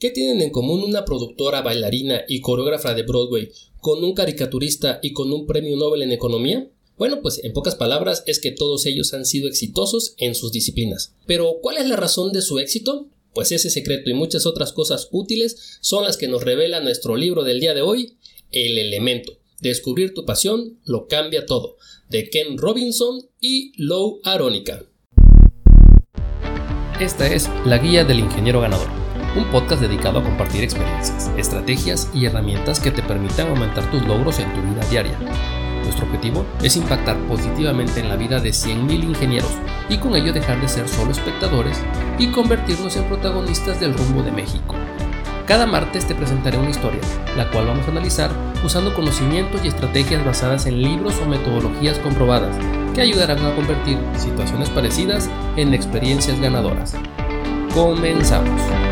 ¿Qué tienen en común una productora, bailarina y coreógrafa de Broadway con un caricaturista y con un premio Nobel en economía? Bueno, pues en pocas palabras es que todos ellos han sido exitosos en sus disciplinas. Pero ¿cuál es la razón de su éxito? Pues ese secreto y muchas otras cosas útiles son las que nos revela nuestro libro del día de hoy, El elemento. Descubrir tu pasión lo cambia todo, de Ken Robinson y Lou Arónica. Esta es La Guía del Ingeniero Ganador, un podcast dedicado a compartir experiencias, estrategias y herramientas que te permitan aumentar tus logros en tu vida diaria. Nuestro objetivo es impactar positivamente en la vida de 100.000 ingenieros y con ello dejar de ser solo espectadores y convertirnos en protagonistas del rumbo de México. Cada martes te presentaré una historia, la cual vamos a analizar usando conocimientos y estrategias basadas en libros o metodologías comprobadas que ayudarán a convertir situaciones parecidas en experiencias ganadoras. Comenzamos.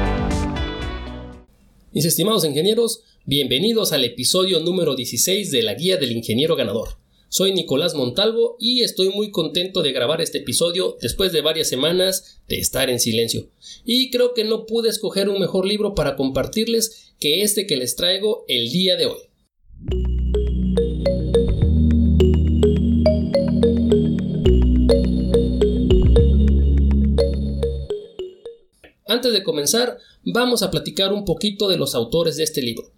Mis estimados ingenieros, bienvenidos al episodio número 16 de la Guía del Ingeniero Ganador. Soy Nicolás Montalvo y estoy muy contento de grabar este episodio después de varias semanas de estar en silencio. Y creo que no pude escoger un mejor libro para compartirles que este que les traigo el día de hoy. Antes de comenzar, vamos a platicar un poquito de los autores de este libro.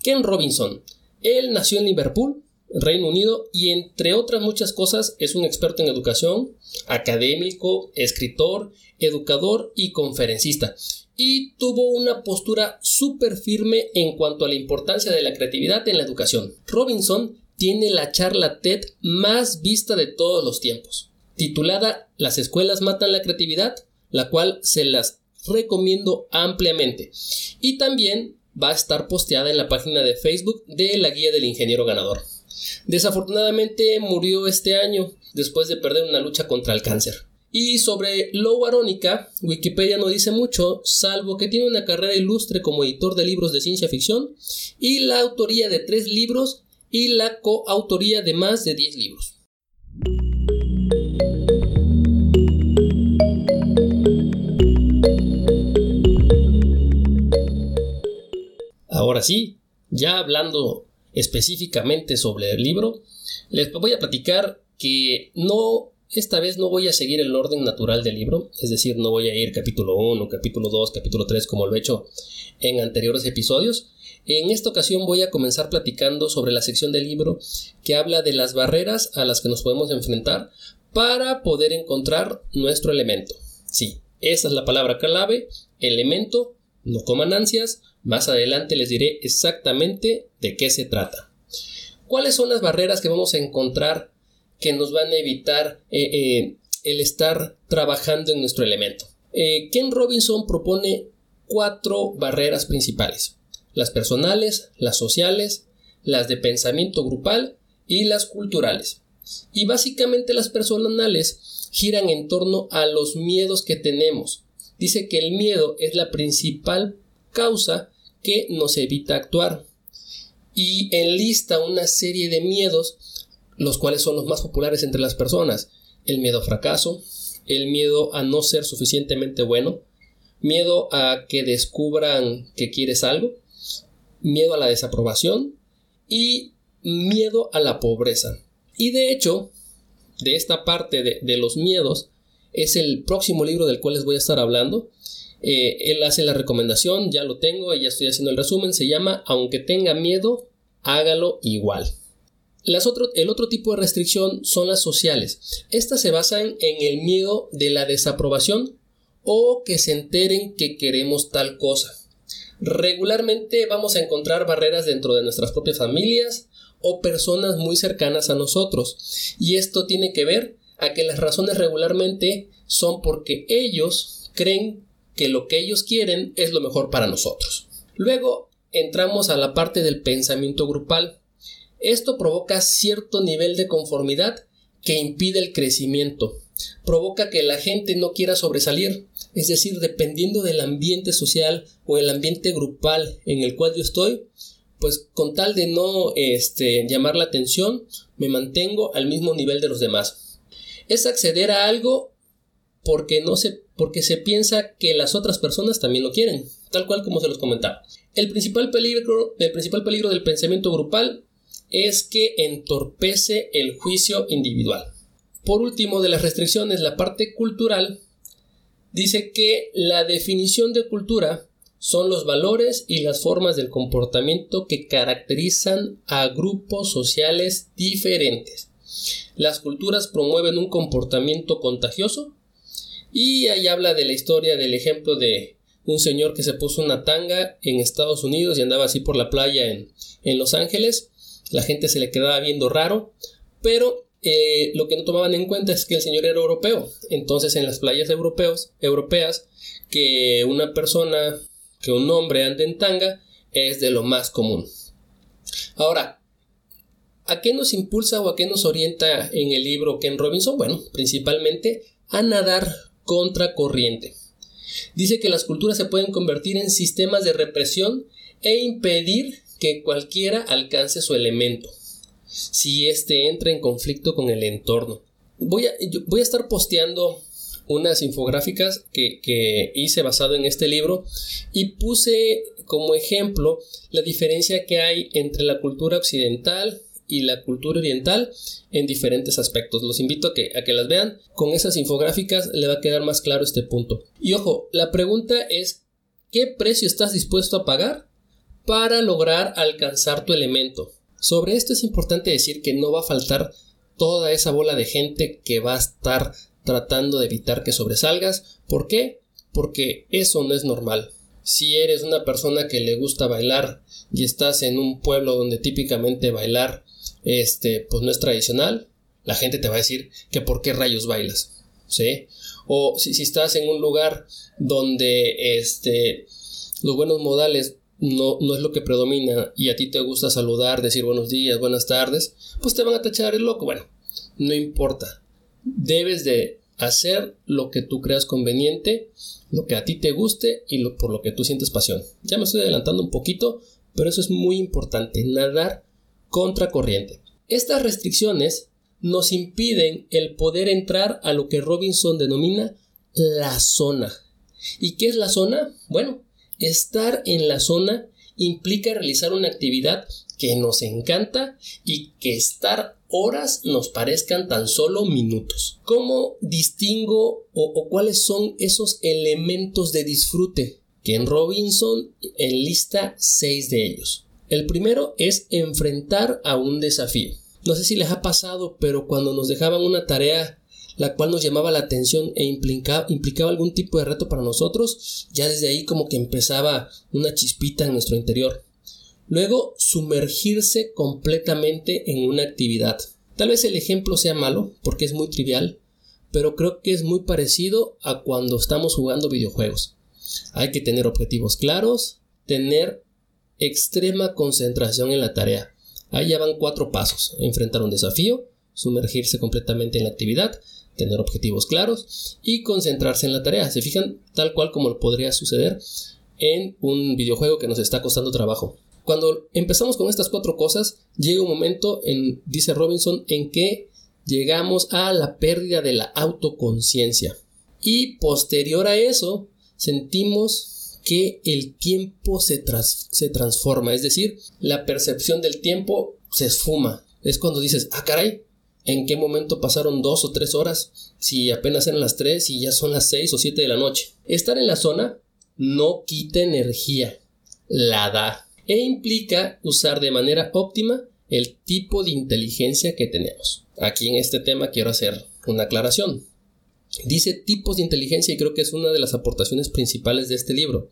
Ken Robinson. Él nació en Liverpool, Reino Unido, y entre otras muchas cosas es un experto en educación, académico, escritor, educador y conferencista. Y tuvo una postura súper firme en cuanto a la importancia de la creatividad en la educación. Robinson tiene la charla TED más vista de todos los tiempos, titulada Las escuelas matan la creatividad, la cual se las recomiendo ampliamente. Y también va a estar posteada en la página de Facebook de la Guía del Ingeniero Ganador. Desafortunadamente murió este año después de perder una lucha contra el cáncer. Y sobre Lou Arónica, Wikipedia no dice mucho, salvo que tiene una carrera ilustre como editor de libros de ciencia ficción y la autoría de tres libros y la coautoría de más de 10 libros. Ahora sí, ya hablando específicamente sobre el libro, les voy a platicar que no, esta vez no voy a seguir el orden natural del libro, es decir, no voy a ir capítulo 1, capítulo 2, capítulo 3 como lo he hecho en anteriores episodios. En esta ocasión voy a comenzar platicando sobre la sección del libro que habla de las barreras a las que nos podemos enfrentar para poder encontrar nuestro elemento. Sí, esa es la palabra clave, elemento, no coman ansias, más adelante les diré exactamente de qué se trata. ¿Cuáles son las barreras que vamos a encontrar que nos van a evitar eh, eh, el estar trabajando en nuestro elemento? Eh, Ken Robinson propone cuatro barreras principales. Las personales, las sociales, las de pensamiento grupal y las culturales. Y básicamente las personales giran en torno a los miedos que tenemos. Dice que el miedo es la principal causa que nos evita actuar. Y enlista una serie de miedos, los cuales son los más populares entre las personas. El miedo a fracaso, el miedo a no ser suficientemente bueno, miedo a que descubran que quieres algo, miedo a la desaprobación y miedo a la pobreza. Y de hecho, de esta parte de, de los miedos es el próximo libro del cual les voy a estar hablando, eh, él hace la recomendación, ya lo tengo, ya estoy haciendo el resumen, se llama Aunque tenga miedo, hágalo igual. Las el otro tipo de restricción son las sociales. Estas se basan en el miedo de la desaprobación o que se enteren que queremos tal cosa. Regularmente vamos a encontrar barreras dentro de nuestras propias familias o personas muy cercanas a nosotros. Y esto tiene que ver a que las razones regularmente son porque ellos creen que lo que ellos quieren es lo mejor para nosotros. Luego entramos a la parte del pensamiento grupal. Esto provoca cierto nivel de conformidad que impide el crecimiento. Provoca que la gente no quiera sobresalir. Es decir, dependiendo del ambiente social o el ambiente grupal en el cual yo estoy, pues con tal de no este, llamar la atención, me mantengo al mismo nivel de los demás. Es acceder a algo porque no se porque se piensa que las otras personas también lo quieren, tal cual como se los comentaba. El principal peligro, el principal peligro del pensamiento grupal es que entorpece el juicio individual. Por último, de las restricciones, la parte cultural dice que la definición de cultura son los valores y las formas del comportamiento que caracterizan a grupos sociales diferentes. Las culturas promueven un comportamiento contagioso y ahí habla de la historia del ejemplo de un señor que se puso una tanga en Estados Unidos y andaba así por la playa en, Los Ángeles. La gente se le quedaba viendo raro, pero eh, lo que no tomaban en cuenta es que el señor era europeo. Entonces en las playas europeos, europeas, que una persona que un hombre ande en tanga es de lo más común. Ahora, ¿a qué nos impulsa o a qué nos orienta en el libro Ken Robinson? Bueno, principalmente a nadar contra corriente. Dice que las culturas se pueden convertir en sistemas de represión e impedir que cualquiera alcance su elemento, si éste entra en conflicto con el entorno. Voy a, estar posteando unas infográficas que, hice basado en este libro y puse como ejemplo la diferencia que hay entre la cultura occidental y la cultura oriental en diferentes aspectos. Los invito a que, a que las vean. Con esas infográficas le va a quedar más claro este punto. Y ojo, la pregunta es, ¿qué precio estás dispuesto a pagar para lograr alcanzar tu elemento? Sobre esto es importante decir que no va a faltar toda esa bola de gente que va a estar tratando de evitar que sobresalgas. ¿Por qué? Porque eso no es normal. Si eres una persona que le gusta bailar y estás en un pueblo donde típicamente bailar este pues no es tradicional, la gente te va a decir que por qué rayos bailas, ¿sí? O si, si estás en un lugar donde este los buenos modales no, no, es lo que predomina y a ti te gusta saludar, decir buenos días, buenas tardes, pues te van a tachar el loco. Bueno, no importa debes de hacer lo que tú creas conveniente, lo que a ti te guste y por lo que tú sientes pasión. Ya me estoy adelantando un poquito, pero eso es muy importante, nadar contra corriente. Estas restricciones nos impiden el poder entrar a lo que Robinson denomina la zona. ¿Y qué es la zona? Bueno, estar en la zona implica realizar una actividad que nos encanta y que estar horas nos parezcan tan solo minutos. ¿Cómo distingo o, cuáles son esos elementos de disfrute? Que en Robinson enlista seis de ellos. El primero es enfrentar a un desafío. No sé si les ha pasado, pero cuando nos dejaban una tarea la cual nos llamaba la atención e implicaba, implicaba algún tipo de reto para nosotros, ya desde ahí como que empezaba una chispita en nuestro interior. Luego, sumergirse completamente en una actividad. Tal vez el ejemplo sea malo, porque es muy trivial, pero creo que es muy parecido a cuando estamos jugando videojuegos. Hay que tener objetivos claros, tener extrema concentración en la tarea. Ya van cuatro pasos. Enfrentar un desafío, sumergirse completamente en la actividad, tener objetivos claros y concentrarse en la tarea. Se fijan tal cual como podría suceder en un videojuego que nos está costando trabajo. Cuando empezamos con estas cuatro cosas, llega un momento, en, dice Robinson, en que llegamos a la pérdida de la autoconciencia. Y posterior a eso, sentimos que el tiempo se, se transforma, es decir, la percepción del tiempo se esfuma. Es cuando dices, ah, caray, ¿en qué momento pasaron dos o tres horas? Si apenas eran las tres y ya son las seis o siete de la noche. Estar en la zona no quita energía, la da e implica usar de manera óptima el tipo de inteligencia que tenemos. Aquí en este tema quiero hacer una aclaración. Dice tipos de inteligencia y creo que es una de las aportaciones principales de este libro.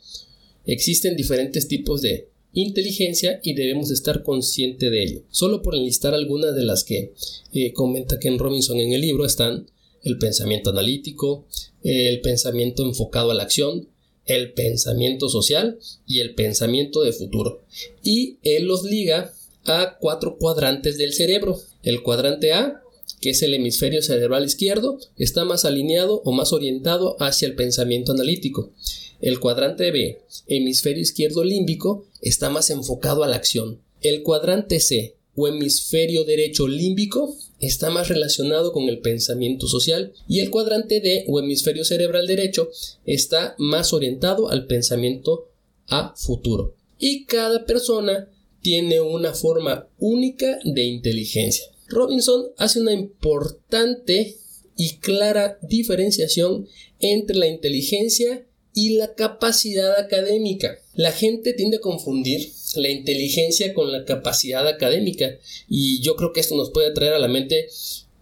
Existen diferentes tipos de inteligencia y debemos estar conscientes de ello. Solo por enlistar algunas de las que eh, comenta Ken Robinson en el libro están el pensamiento analítico, el pensamiento enfocado a la acción, el pensamiento social y el pensamiento de futuro. Y él los liga a cuatro cuadrantes del cerebro. El cuadrante A, que es el hemisferio cerebral izquierdo, está más alineado o más orientado hacia el pensamiento analítico. El cuadrante B, hemisferio izquierdo límbico, está más enfocado a la acción. El cuadrante C, o hemisferio derecho límbico está más relacionado con el pensamiento social y el cuadrante D o hemisferio cerebral derecho está más orientado al pensamiento a futuro. Y cada persona tiene una forma única de inteligencia. Robinson hace una importante y clara diferenciación entre la inteligencia y la capacidad académica. La gente tiende a confundir la inteligencia con la capacidad académica y yo creo que esto nos puede traer a la mente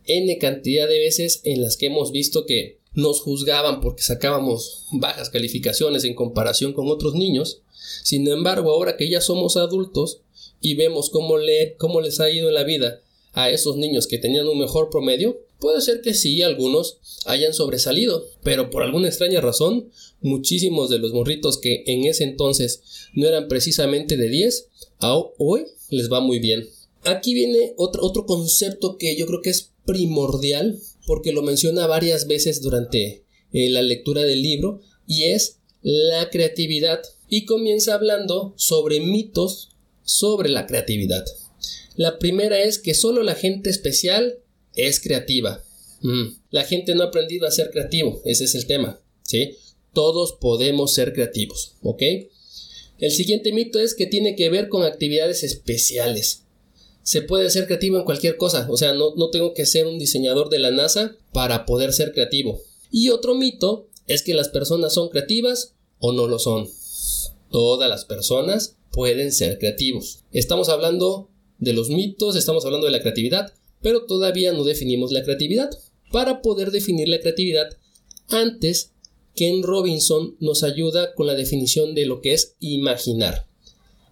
n cantidad de veces en las que hemos visto que nos juzgaban porque sacábamos bajas calificaciones en comparación con otros niños. Sin embargo, ahora que ya somos adultos y vemos cómo, le, cómo les ha ido en la vida a esos niños que tenían un mejor promedio, puede ser que sí, algunos hayan sobresalido, pero por alguna extraña razón, muchísimos de los morritos que en ese entonces no eran precisamente de 10, a hoy les va muy bien. Aquí viene otro, otro concepto que yo creo que es primordial, porque lo menciona varias veces durante eh, la lectura del libro, y es la creatividad. Y comienza hablando sobre mitos sobre la creatividad. La primera es que solo la gente especial es creativa. Mm. La gente no ha aprendido a ser creativo, ese es el tema, ¿sí? Todos podemos ser creativos, ¿ok? El siguiente mito es que tiene que ver con actividades especiales. Se puede ser creativo en cualquier cosa, o sea, no, no tengo que ser un diseñador de la NASA para poder ser creativo. Y otro mito es que las personas son creativas o no lo son. Todas las personas pueden ser creativos. Estamos hablando de los mitos, estamos hablando de la creatividad, pero todavía no definimos la creatividad. Para poder definir la creatividad, antes Ken Robinson nos ayuda con la definición de lo que es imaginar.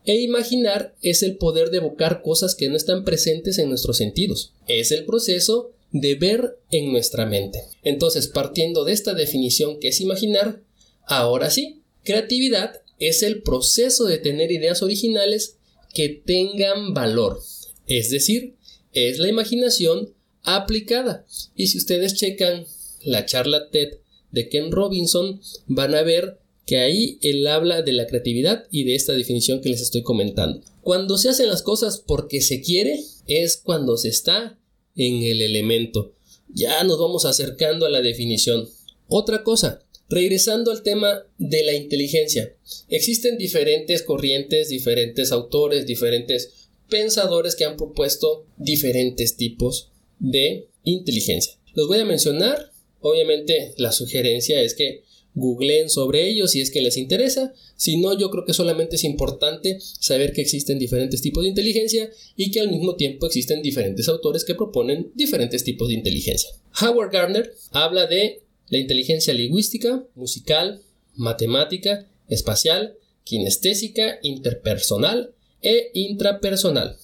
E imaginar es el poder de evocar cosas que no están presentes en nuestros sentidos. Es el proceso de ver en nuestra mente. Entonces, partiendo de esta definición que es imaginar, ahora sí, creatividad es el proceso de tener ideas originales que tengan valor. Es decir, es la imaginación aplicada. Y si ustedes checan la charla TED de Ken Robinson, van a ver que ahí él habla de la creatividad y de esta definición que les estoy comentando. Cuando se hacen las cosas porque se quiere, es cuando se está en el elemento. Ya nos vamos acercando a la definición. Otra cosa, regresando al tema de la inteligencia. Existen diferentes corrientes, diferentes autores, diferentes pensadores que han propuesto diferentes tipos de inteligencia. Los voy a mencionar. Obviamente la sugerencia es que googleen sobre ellos si es que les interesa. Si no, yo creo que solamente es importante saber que existen diferentes tipos de inteligencia y que al mismo tiempo existen diferentes autores que proponen diferentes tipos de inteligencia. Howard Gardner habla de la inteligencia lingüística, musical, matemática, espacial, kinestésica, interpersonal e intrapersonal.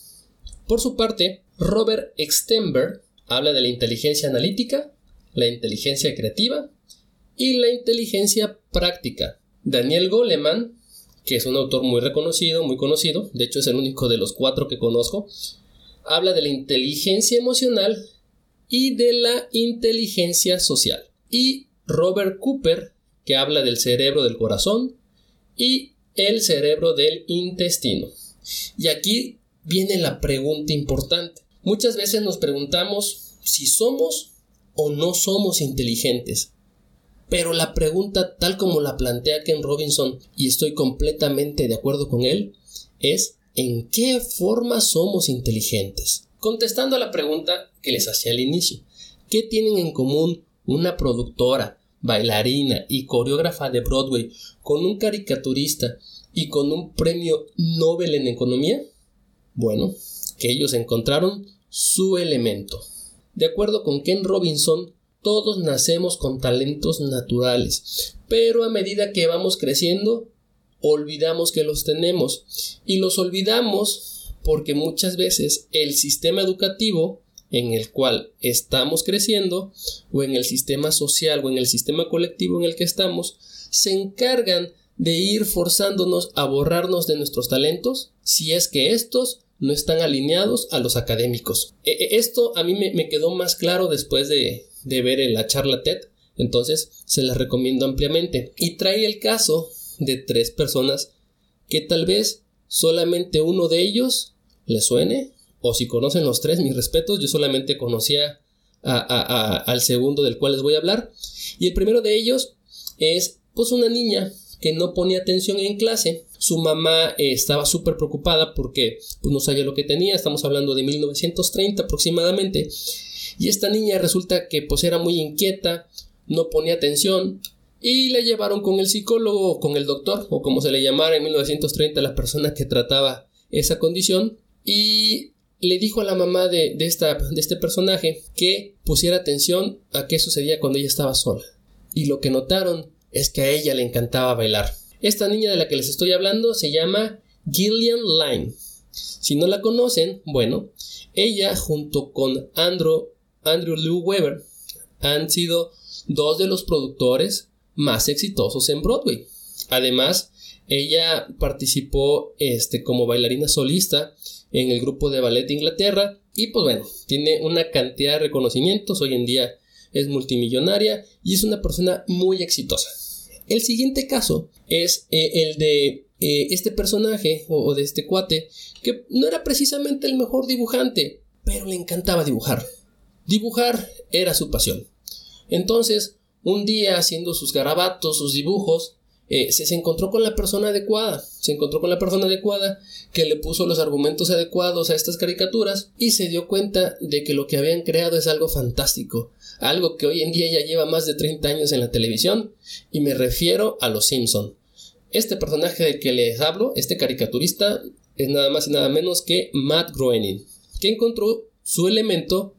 Por su parte, Robert Extenberg habla de la inteligencia analítica, la inteligencia creativa y la inteligencia práctica. Daniel Goleman, que es un autor muy reconocido, muy conocido, de hecho es el único de los cuatro que conozco, habla de la inteligencia emocional y de la inteligencia social. Y Robert Cooper, que habla del cerebro del corazón y el cerebro del intestino. Y aquí viene la pregunta importante. Muchas veces nos preguntamos si somos o no somos inteligentes. Pero la pregunta tal como la plantea Ken Robinson, y estoy completamente de acuerdo con él, es ¿en qué forma somos inteligentes? Contestando a la pregunta que les hacía al inicio, ¿qué tienen en común una productora, bailarina y coreógrafa de Broadway con un caricaturista y con un premio Nobel en economía? Bueno, que ellos encontraron su elemento. De acuerdo con Ken Robinson, todos nacemos con talentos naturales, pero a medida que vamos creciendo, olvidamos que los tenemos y los olvidamos porque muchas veces el sistema educativo en el cual estamos creciendo o en el sistema social o en el sistema colectivo en el que estamos se encargan de ir forzándonos a borrarnos de nuestros talentos si es que estos no están alineados a los académicos. E, e, esto a mí me, quedó más claro después de, de ver la charla TED, entonces se las recomiendo ampliamente. Y trae el caso de tres personas que tal vez solamente uno de ellos le suene o si conocen los tres, mis respetos, yo solamente conocía al segundo del cual les voy a hablar. Y el primero de ellos es pues una niña que no ponía atención en clase. Su mamá eh, estaba súper preocupada porque pues, no sabía lo que tenía. Estamos hablando de 1930 aproximadamente. Y esta niña resulta que pues era muy inquieta, no ponía atención y la llevaron con el psicólogo o con el doctor o como se le llamara en 1930 la persona que trataba esa condición y le dijo a la mamá de, esta, de este personaje que pusiera atención a qué sucedía cuando ella estaba sola. Y lo que notaron es que a ella le encantaba bailar. Esta niña de la que les estoy hablando se llama Gillian Lyne. Si no la conocen, bueno, ella junto con Andrew, Andrew Lou Weber han sido dos de los productores más exitosos en Broadway. Además, ella participó este, como bailarina solista en el grupo de ballet de Inglaterra y pues bueno, tiene una cantidad de reconocimientos, hoy en día es multimillonaria y es una persona muy exitosa. El siguiente caso es eh, el de eh, este personaje o, de este cuate que no era precisamente el mejor dibujante, pero le encantaba dibujar. Dibujar era su pasión. Entonces, un día haciendo sus garabatos, sus dibujos, eh, se, encontró con la persona adecuada, se encontró con la persona adecuada que le puso los argumentos adecuados a estas caricaturas y se dio cuenta de que lo que habían creado es algo fantástico, algo que hoy en día ya lleva más de 30 años en la televisión y me refiero a los Simpson. Este personaje del que les hablo, este caricaturista, es nada más y nada menos que Matt Groening, que encontró su elemento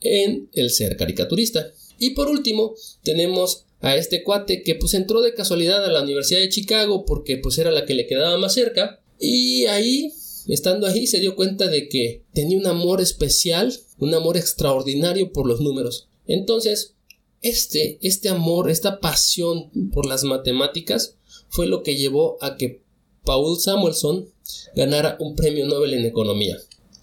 en el ser caricaturista. Y por último, tenemos a este cuate que pues entró de casualidad a la Universidad de Chicago porque pues era la que le quedaba más cerca y ahí estando ahí se dio cuenta de que tenía un amor especial, un amor extraordinario por los números. Entonces, este, este amor, esta pasión por las matemáticas fue lo que llevó a que Paul Samuelson ganara un premio Nobel en economía.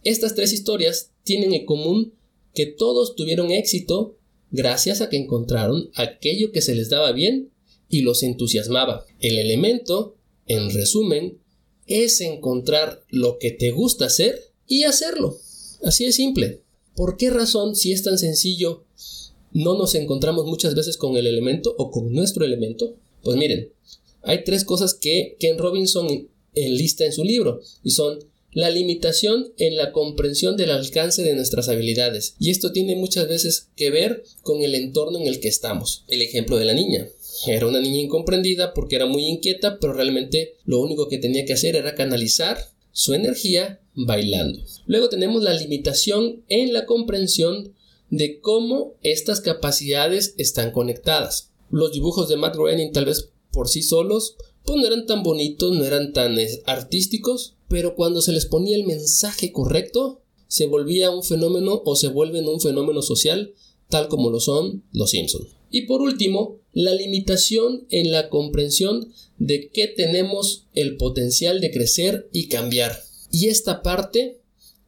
Estas tres historias tienen en común que todos tuvieron éxito gracias a que encontraron aquello que se les daba bien y los entusiasmaba. El elemento, en resumen, es encontrar lo que te gusta hacer y hacerlo. Así de simple. ¿Por qué razón, si es tan sencillo, no nos encontramos muchas veces con el elemento o con nuestro elemento? Pues miren, hay tres cosas que Ken Robinson enlista en su libro y son la limitación en la comprensión del alcance de nuestras habilidades. Y esto tiene muchas veces que ver con el entorno en el que estamos. El ejemplo de la niña. Era una niña incomprendida porque era muy inquieta, pero realmente lo único que tenía que hacer era canalizar su energía bailando. Luego tenemos la limitación en la comprensión de cómo estas capacidades están conectadas. Los dibujos de Matt Groening tal vez por sí solos pues no eran tan bonitos, no eran tan artísticos, pero cuando se les ponía el mensaje correcto, se volvía un fenómeno o se vuelven un fenómeno social, tal como lo son los Simpson. Y por último, la limitación en la comprensión de que tenemos el potencial de crecer y cambiar. Y esta parte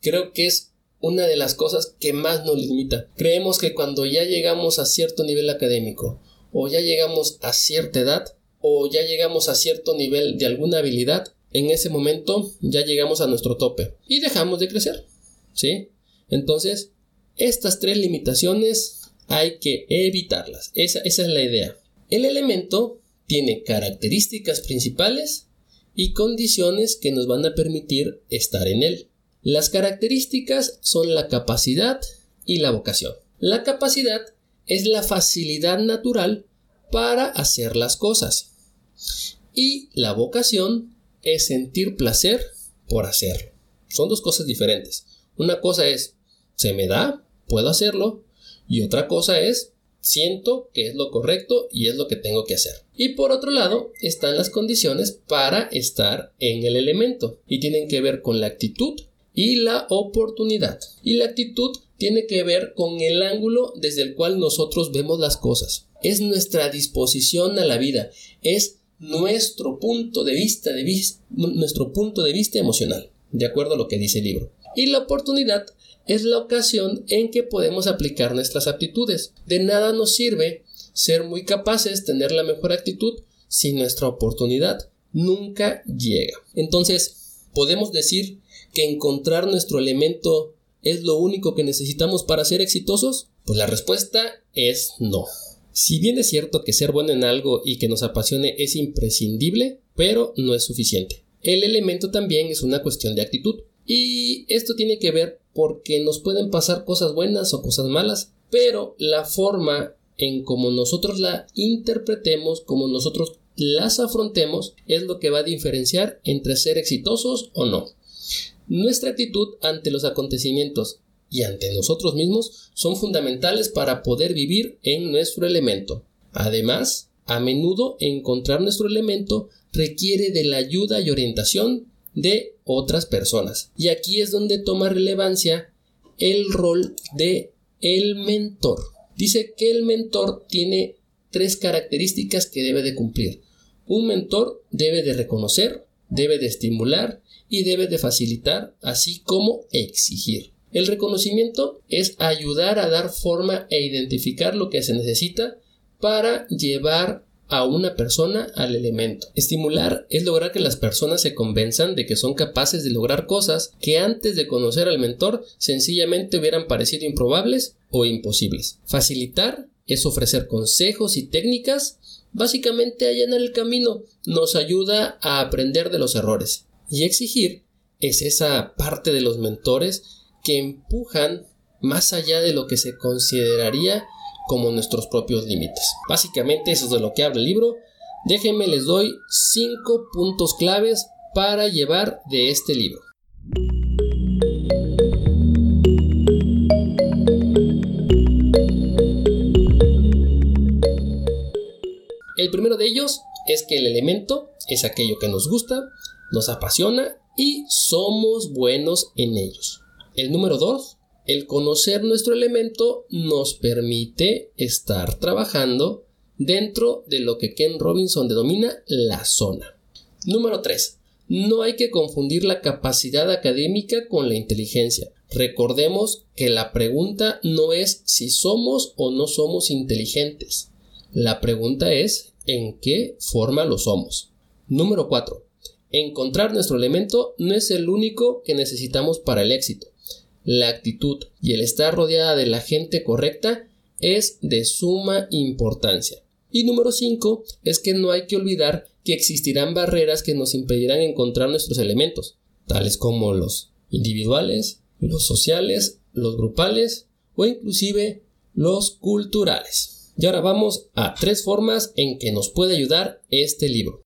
creo que es una de las cosas que más nos limita. Creemos que cuando ya llegamos a cierto nivel académico o ya llegamos a cierta edad o ya llegamos a cierto nivel de alguna habilidad, en ese momento ya llegamos a nuestro tope y dejamos de crecer. ¿Sí? Entonces, estas tres limitaciones hay que evitarlas. Esa, esa es la idea. El elemento tiene características principales y condiciones que nos van a permitir estar en él. Las características son la capacidad y la vocación. La capacidad es la facilidad natural para hacer las cosas. Y la vocación es sentir placer por hacerlo. Son dos cosas diferentes. Una cosa es, se me da, puedo hacerlo, y otra cosa es, siento que es lo correcto y es lo que tengo que hacer. Y por otro lado, están las condiciones para estar en el elemento, y tienen que ver con la actitud y la oportunidad. Y la actitud tiene que ver con el ángulo desde el cual nosotros vemos las cosas. Es nuestra disposición a la vida, es nuestro punto de vista, de nuestro punto de vista emocional, de acuerdo a lo que dice el libro. Y la oportunidad es la ocasión en que podemos aplicar nuestras aptitudes. De nada nos sirve ser muy capaces, tener la mejor actitud, si nuestra oportunidad nunca llega. Entonces, ¿Podemos decir que encontrar nuestro elemento es lo único que necesitamos para ser exitosos? Pues la respuesta es no. Si bien es cierto que ser bueno en algo y que nos apasione es imprescindible, pero no es suficiente. El elemento también es una cuestión de actitud. Y esto tiene que ver porque nos pueden pasar cosas buenas o cosas malas, pero la forma en cómo nosotros la interpretemos, como nosotros las afrontemos, es lo que va a diferenciar entre ser exitosos o no. Nuestra actitud ante los acontecimientos y ante nosotros mismos son fundamentales para poder vivir en nuestro elemento. Además, a menudo encontrar nuestro elemento requiere de la ayuda y orientación de otras personas. Y aquí es donde toma relevancia el rol de el mentor. Dice que el mentor tiene tres características que debe de cumplir. Un mentor debe de reconocer, debe de estimular y debe de facilitar, así como exigir. El reconocimiento es ayudar a dar forma e identificar lo que se necesita para llevar a una persona al elemento. Estimular es lograr que las personas se convenzan de que son capaces de lograr cosas que antes de conocer al mentor sencillamente hubieran parecido improbables o imposibles. Facilitar es ofrecer consejos y técnicas, básicamente allanar el camino, nos ayuda a aprender de los errores. Y exigir es esa parte de los mentores que empujan más allá de lo que se consideraría como nuestros propios límites. Básicamente eso es de lo que habla el libro. Déjenme les doy 5 puntos claves para llevar de este libro. El primero de ellos es que el elemento es aquello que nos gusta, nos apasiona y somos buenos en ellos. El número 2 el conocer nuestro elemento nos permite estar trabajando dentro de lo que Ken Robinson denomina la zona. Número 3. No hay que confundir la capacidad académica con la inteligencia. Recordemos que la pregunta no es si somos o no somos inteligentes. La pregunta es en qué forma lo somos. Número 4. Encontrar nuestro elemento no es el único que necesitamos para el éxito la actitud y el estar rodeada de la gente correcta es de suma importancia. Y número 5 es que no hay que olvidar que existirán barreras que nos impedirán encontrar nuestros elementos, tales como los individuales, los sociales, los grupales o inclusive los culturales. Y ahora vamos a tres formas en que nos puede ayudar este libro.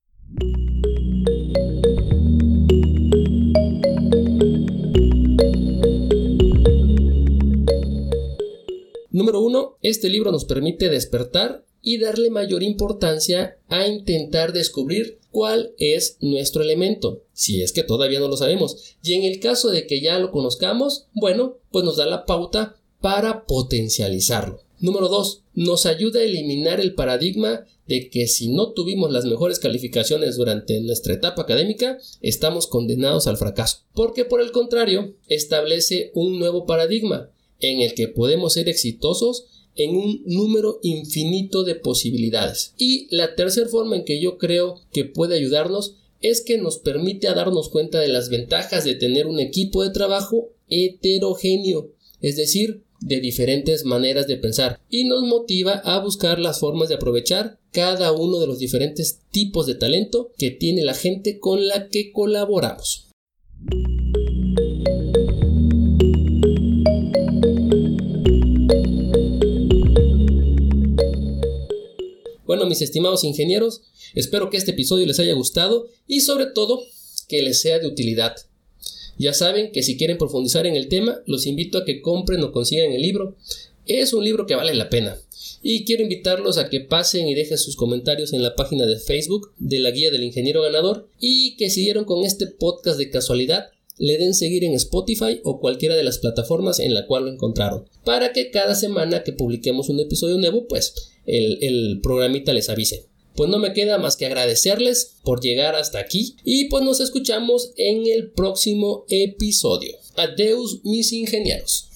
Número uno, este libro nos permite despertar y darle mayor importancia a intentar descubrir cuál es nuestro elemento, si es que todavía no lo sabemos. Y en el caso de que ya lo conozcamos, bueno, pues nos da la pauta para potencializarlo. Número 2. Nos ayuda a eliminar el paradigma de que si no tuvimos las mejores calificaciones durante nuestra etapa académica, estamos condenados al fracaso. Porque por el contrario, establece un nuevo paradigma en el que podemos ser exitosos en un número infinito de posibilidades. Y la tercera forma en que yo creo que puede ayudarnos es que nos permite darnos cuenta de las ventajas de tener un equipo de trabajo heterogéneo, es decir, de diferentes maneras de pensar y nos motiva a buscar las formas de aprovechar cada uno de los diferentes tipos de talento que tiene la gente con la que colaboramos. Mis estimados ingenieros, espero que este episodio les haya gustado y sobre todo que les sea de utilidad. Ya saben que si quieren profundizar en el tema, los invito a que compren o consigan el libro. Es un libro que vale la pena. Y quiero invitarlos a que pasen y dejen sus comentarios en la página de Facebook de la guía del ingeniero ganador y que si dieron con este podcast de casualidad, le den seguir en Spotify o cualquiera de las plataformas en la cual lo encontraron, para que cada semana que publiquemos un episodio nuevo, pues el, el programita les avise. Pues no me queda más que agradecerles por llegar hasta aquí y pues nos escuchamos en el próximo episodio. Adeus mis ingenieros.